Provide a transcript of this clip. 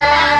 Yeah.